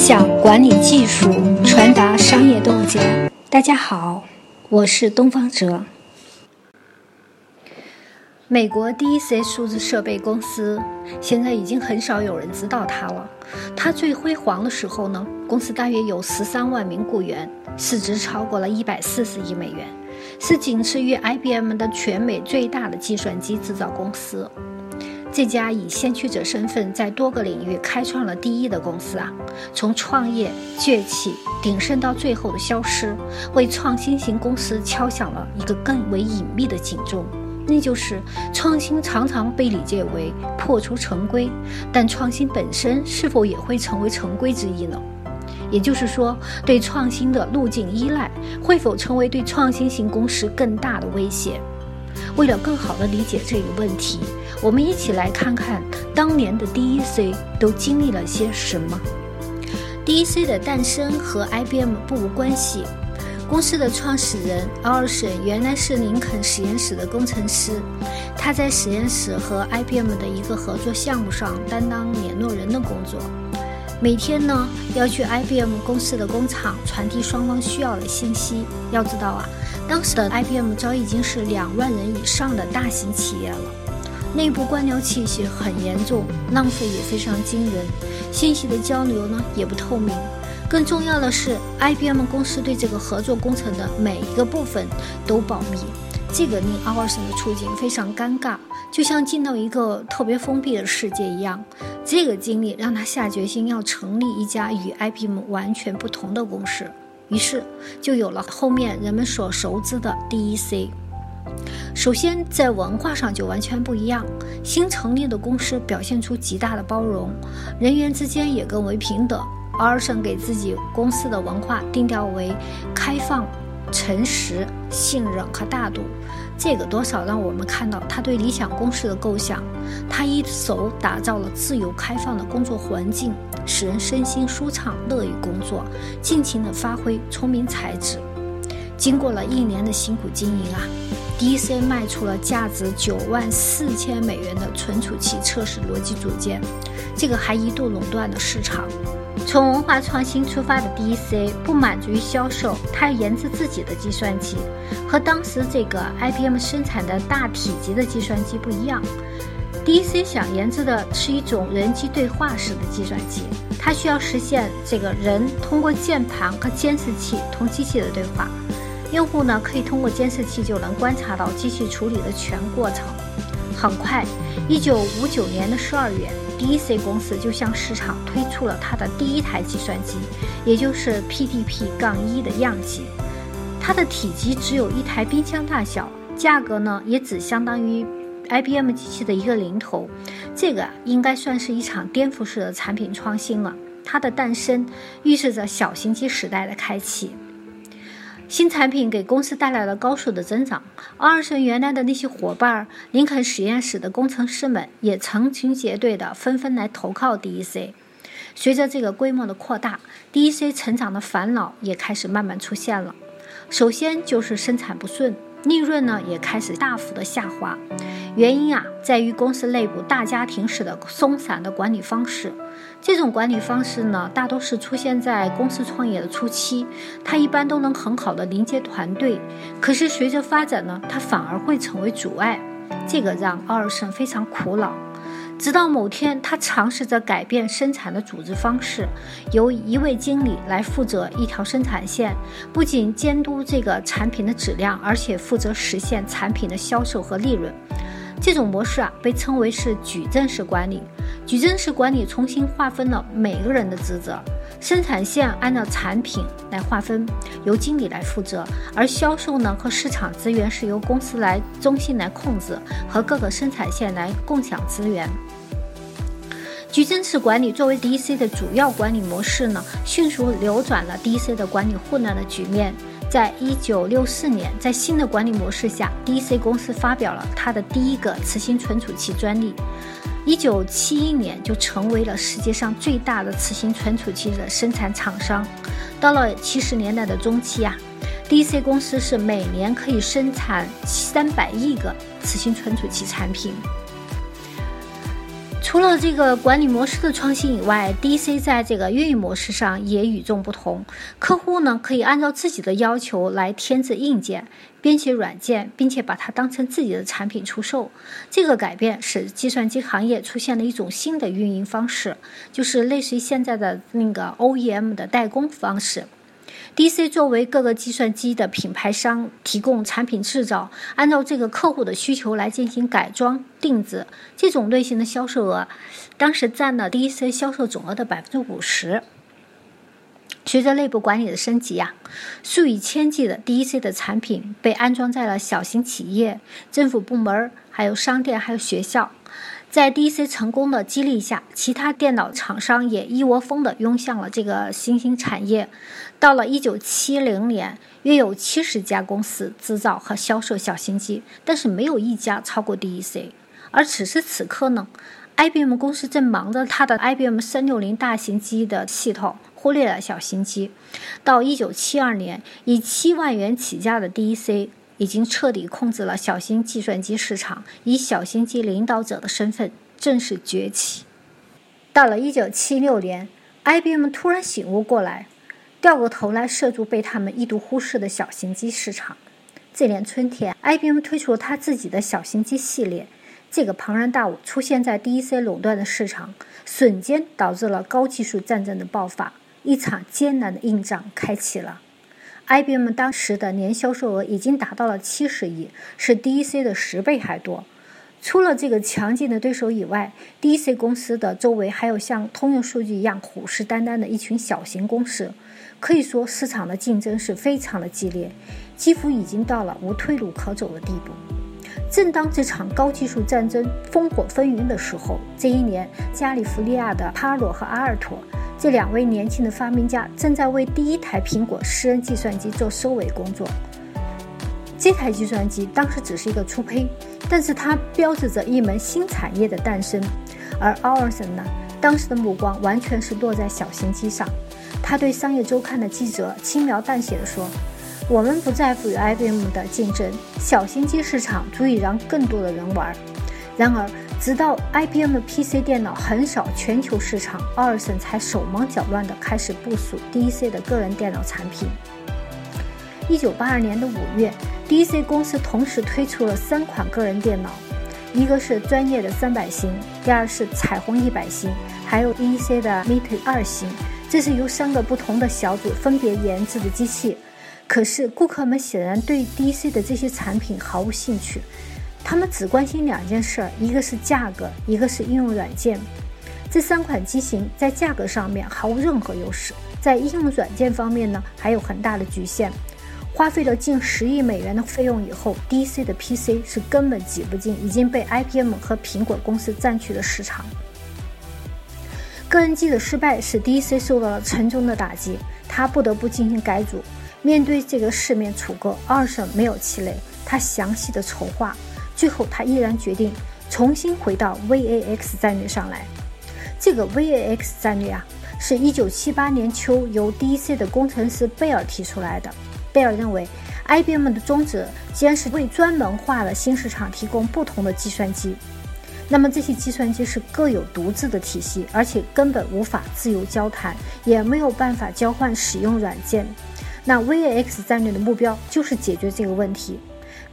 享管理技术，传达商业洞见。大家好，我是东方哲。美国 DEC 数字设备公司现在已经很少有人知道它了。它最辉煌的时候呢，公司大约有十三万名雇员，市值超过了一百四十亿美元，是仅次于 IBM 的全美最大的计算机制造公司。这家以先驱者身份在多个领域开创了第一的公司啊，从创业崛起鼎盛到最后的消失，为创新型公司敲响了一个更为隐秘的警钟。那就是创新常常被理解为破除成规，但创新本身是否也会成为成规之一呢？也就是说，对创新的路径依赖会否成为对创新型公司更大的威胁？为了更好地理解这个问题，我们一起来看看当年的 DEC 都经历了些什么。DEC 的诞生和 IBM 不无关系。公司的创始人奥尔森原来是林肯实验室的工程师，他在实验室和 IBM 的一个合作项目上担当联络人的工作，每天呢要去 IBM 公司的工厂传递双方需要的信息。要知道啊，当时的 IBM 早已经是两万人以上的大型企业了，内部官僚气息很严重，浪费也非常惊人，信息的交流呢也不透明。更重要的是，IBM 公司对这个合作工程的每一个部分都保密，这个令阿尔森的处境非常尴尬，就像进到一个特别封闭的世界一样。这个经历让他下决心要成立一家与 IBM 完全不同的公司，于是就有了后面人们所熟知的 DEC。首先，在文化上就完全不一样，新成立的公司表现出极大的包容，人员之间也更为平等。奥尔森给自己公司的文化定调为开放、诚实、信任和大度，这个多少让我们看到他对理想公司的构想。他一手打造了自由开放的工作环境，使人身心舒畅，乐于工作，尽情地发挥聪明才智。经过了一年的辛苦经营啊，DC 卖出了价值九万四千美元的存储器测试逻辑组件，这个还一度垄断了市场。从文化创新出发的 DEC 不满足于销售，它要研制自己的计算机。和当时这个 IBM 生产的大体积的计算机不一样，DEC 想研制的是一种人机对话式的计算机。它需要实现这个人通过键盘和监视器同机器的对话。用户呢可以通过监视器就能观察到机器处理的全过程。很快，1959年的12月。DEC 公司就向市场推出了它的第一台计算机，也就是 PDP-1 的样机。它的体积只有一台冰箱大小，价格呢也只相当于 IBM 机器的一个零头。这个应该算是一场颠覆式的产品创新了。它的诞生预示着小型机时代的开启。新产品给公司带来了高速的增长。奥尔森原来的那些伙伴，林肯实验室的工程师们也成群结队的纷纷来投靠 DEC。随着这个规模的扩大，DEC 成长的烦恼也开始慢慢出现了。首先就是生产不顺，利润呢也开始大幅的下滑。原因啊，在于公司内部大家庭式的松散的管理方式。这种管理方式呢，大多是出现在公司创业的初期，它一般都能很好的连接团队。可是随着发展呢，它反而会成为阻碍，这个让奥尔森非常苦恼。直到某天，他尝试着改变生产的组织方式，由一位经理来负责一条生产线，不仅监督这个产品的质量，而且负责实现产品的销售和利润。这种模式啊，被称为是矩阵式管理。矩阵式管理重新划分了每个人的职责，生产线按照产品来划分，由经理来负责；而销售呢和市场资源是由公司来中心来控制，和各个生产线来共享资源。矩阵式管理作为 DC 的主要管理模式呢，迅速扭转了 DC 的管理混乱的局面。在一九六四年，在新的管理模式下，DC 公司发表了它的第一个磁性存储器专利。一九七一年就成为了世界上最大的磁性存储器的生产厂商。到了七十年代的中期啊，DC 公司是每年可以生产三百亿个磁性存储器产品。除了这个管理模式的创新以外，DC 在这个运营模式上也与众不同。客户呢可以按照自己的要求来添置硬件、编写软件，并且把它当成自己的产品出售。这个改变使计算机行业出现了一种新的运营方式，就是类似于现在的那个 OEM 的代工方式。DC 作为各个计算机的品牌商，提供产品制造，按照这个客户的需求来进行改装定制。这种类型的销售额，当时占了 DC 销售总额的百分之五十。随着内部管理的升级呀，数以千计的 DC 的产品被安装在了小型企业、政府部门、还有商店、还有学校。在 DC 成功的激励下，其他电脑厂商也一窝蜂地涌向了这个新兴产业。到了1970年，约有70家公司制造和销售小型机，但是没有一家超过 DEC。而此时此刻呢，IBM 公司正忙着它的 IBM 360大型机的系统，忽略了小型机。到1972年，以7万元起价的 DEC。已经彻底控制了小型计算机市场，以小型机领导者的身份正式崛起。到了1976年，IBM 突然醒悟过来，掉过头来涉足被他们一度忽视的小型机市场。这年春天，IBM 推出了他自己的小型机系列。这个庞然大物出现在 DEC 垄断的市场，瞬间导致了高技术战争的爆发，一场艰难的硬仗开启了。IBM 当时的年销售额已经达到了七十亿，是 DEC 的十倍还多。除了这个强劲的对手以外，DEC 公司的周围还有像通用数据一样虎视眈眈的一群小型公司，可以说市场的竞争是非常的激烈，几乎已经到了无退路可走的地步。正当这场高技术战争烽火纷纭的时候，这一年，加利福尼亚的帕罗和阿尔托。这两位年轻的发明家正在为第一台苹果私人计算机做收尾工作。这台计算机当时只是一个初胚，但是它标志着一门新产业的诞生。而奥尔森呢，当时的目光完全是落在小型机上。他对商业周刊的记者轻描淡写地说：“我们不在乎与 IBM 的竞争，小型机市场足以让更多的人玩。”然而，直到 IBM 的 PC 电脑横扫全球市场，奥尔森才手忙脚乱地开始部署 DEC 的个人电脑产品。一九八二年的五月，DEC 公司同时推出了三款个人电脑，一个是专业的三百型，第二是彩虹一百型，还有 DEC 的 Mate 二型。这是由三个不同的小组分别研制的机器。可是，顾客们显然对 DC 的这些产品毫无兴趣。他们只关心两件事儿，一个是价格，一个是应用软件。这三款机型在价格上面毫无任何优势，在应用软件方面呢，还有很大的局限。花费了近十亿美元的费用以后，DC 的 PC 是根本挤不进已经被 IBM 和苹果公司占据的市场。个人机的失败使 DC 受到了沉重的打击，他不得不进行改组。面对这个四面楚歌，二审没有气馁，他详细的筹划。最后，他毅然决定重新回到 VAX 战略上来。这个 VAX 战略啊，是一九七八年秋由 DC 的工程师贝尔提出来的。贝尔认为，IBM 的宗旨既然是为专门化的新市场提供不同的计算机，那么这些计算机是各有独自的体系，而且根本无法自由交谈，也没有办法交换使用软件。那 VAX 战略的目标就是解决这个问题。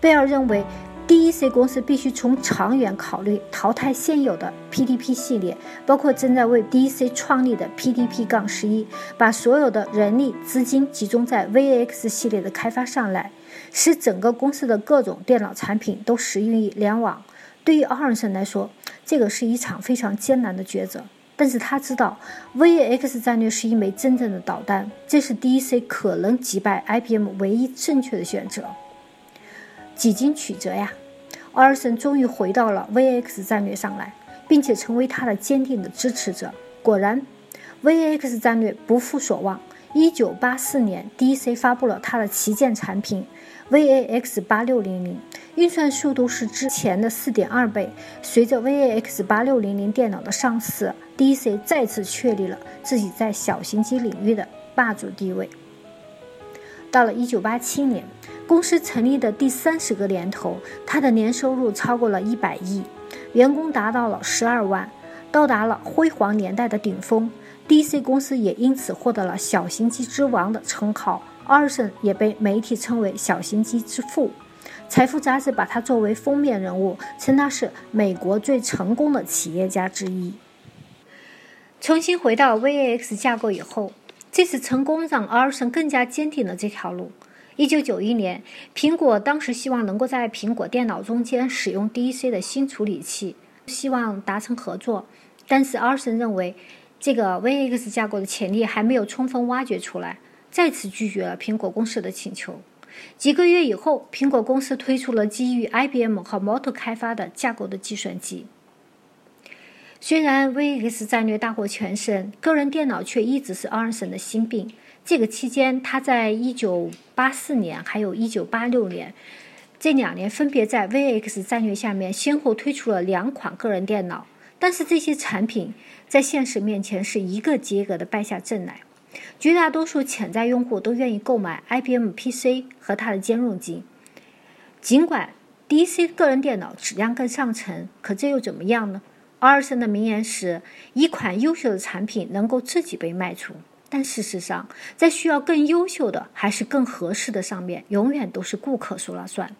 贝尔认为。DEC 公司必须从长远考虑，淘汰现有的 PDP 系列，包括正在为 DEC 创立的 PDP-11，把所有的人力资金集中在 VAX 系列的开发上来，使整个公司的各种电脑产品都适用于联网。对于奥尔森来说，这个是一场非常艰难的抉择，但是他知道 VAX 战略是一枚真正的导弹，这是 DC 可能击败 IBM 唯一正确的选择。几经曲折呀，奥尔森终于回到了 VAX 战略上来，并且成为他的坚定的支持者。果然，VAX 战略不负所望。1984年，DC 发布了它的旗舰产品 VAX8600，运算速度是之前的4.2倍。随着 VAX8600 电脑的上市，DC 再次确立了自己在小型机领域的霸主地位。到了1987年。公司成立的第三十个年头，它的年收入超过了一百亿，员工达到了十二万。到达了辉煌年代的顶峰。DC 公司也因此获得了“小型机之王”的称号。阿尔森也被媒体称为“小型机之父”。财富杂志把他作为封面人物，称他是美国最成功的企业家之一。重新回到 VAX 架构以后，这次成功让阿尔森更加坚定了这条路。一九九一年，苹果当时希望能够在苹果电脑中间使用 DEC 的新处理器，希望达成合作。但是阿尔森认为，这个 VAX 架构的潜力还没有充分挖掘出来，再次拒绝了苹果公司的请求。几个月以后，苹果公司推出了基于 IBM 和 m o t o 开发的架构的计算机。虽然 VX 战略大获全胜，个人电脑却一直是 Arison 的心病。这个期间，他在1984年还有一986年这两年，分别在 VX 战略下面先后推出了两款个人电脑。但是这些产品在现实面前是一个接一个的败下阵来。绝大多数潜在用户都愿意购买 IBM PC 和它的兼容机，尽管 DC 个人电脑质量更上乘，可这又怎么样呢？阿尔森的名言是：“一款优秀的产品能够自己被卖出，但事实上，在需要更优秀的还是更合适的上面，永远都是顾客说了算。”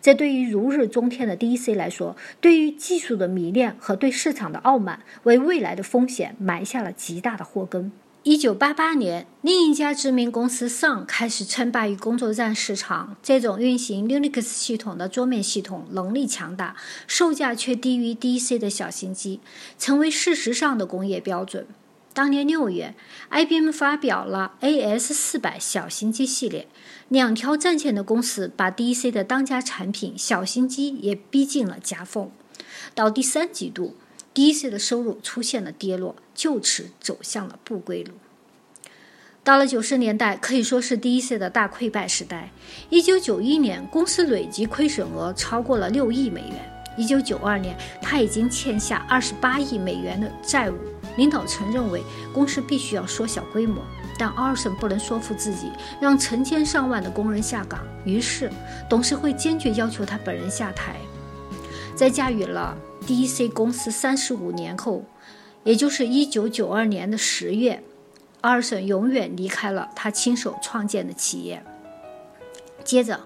这对于如日中天的 DC 来说，对于技术的迷恋和对市场的傲慢，为未来的风险埋下了极大的祸根。一九八八年，另一家知名公司 Sun 开始称霸于工作站市场。这种运行 Linux 系统的桌面系统能力强大，售价却低于 DC 的小型机，成为事实上的工业标准。当年六月，IBM 发表了 AS 四百小型机系列，两条战线的公司把 DC 的当家产品小型机也逼进了夹缝。到第三季度。DC 的收入出现了跌落，就此走向了不归路。到了九十年代，可以说是 DC 的大溃败时代。一九九一年，公司累计亏损额超过了六亿美元。一九九二年，他已经欠下二十八亿美元的债务。领导层认为公司必须要缩小规模，但阿尔森不能说服自己让成千上万的工人下岗，于是董事会坚决要求他本人下台。在驾驭了。D.C. 公司三十五年后，也就是一九九二年的十月，阿尔森永远离开了他亲手创建的企业。接着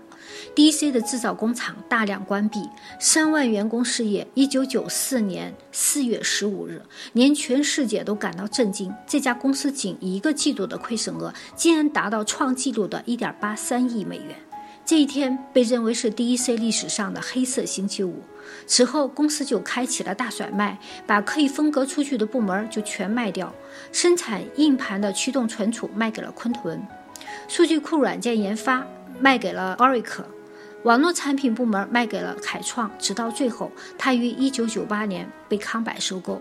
，D.C. 的制造工厂大量关闭，三万员工失业。一九九四年四月十五日，连全世界都感到震惊：这家公司仅一个季度的亏损额竟然达到创纪录的一点八三亿美元。这一天被认为是 DEC 历史上的黑色星期五。此后，公司就开启了大甩卖，把可以分割出去的部门就全卖掉。生产硬盘的驱动存储卖给了昆仑，数据库软件研发卖给了 Oracle，网络产品部门卖给了凯创。直到最后，他于1998年被康柏收购。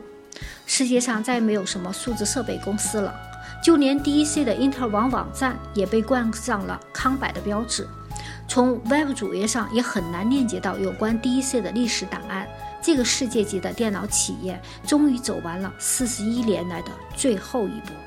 世界上再也没有什么数字设备公司了，就连 DEC 的英特尔网网站也被冠上了康柏的标志。从 Web 主页上也很难链接到有关 DEC 的历史档案。这个世界级的电脑企业终于走完了四十一年来的最后一步。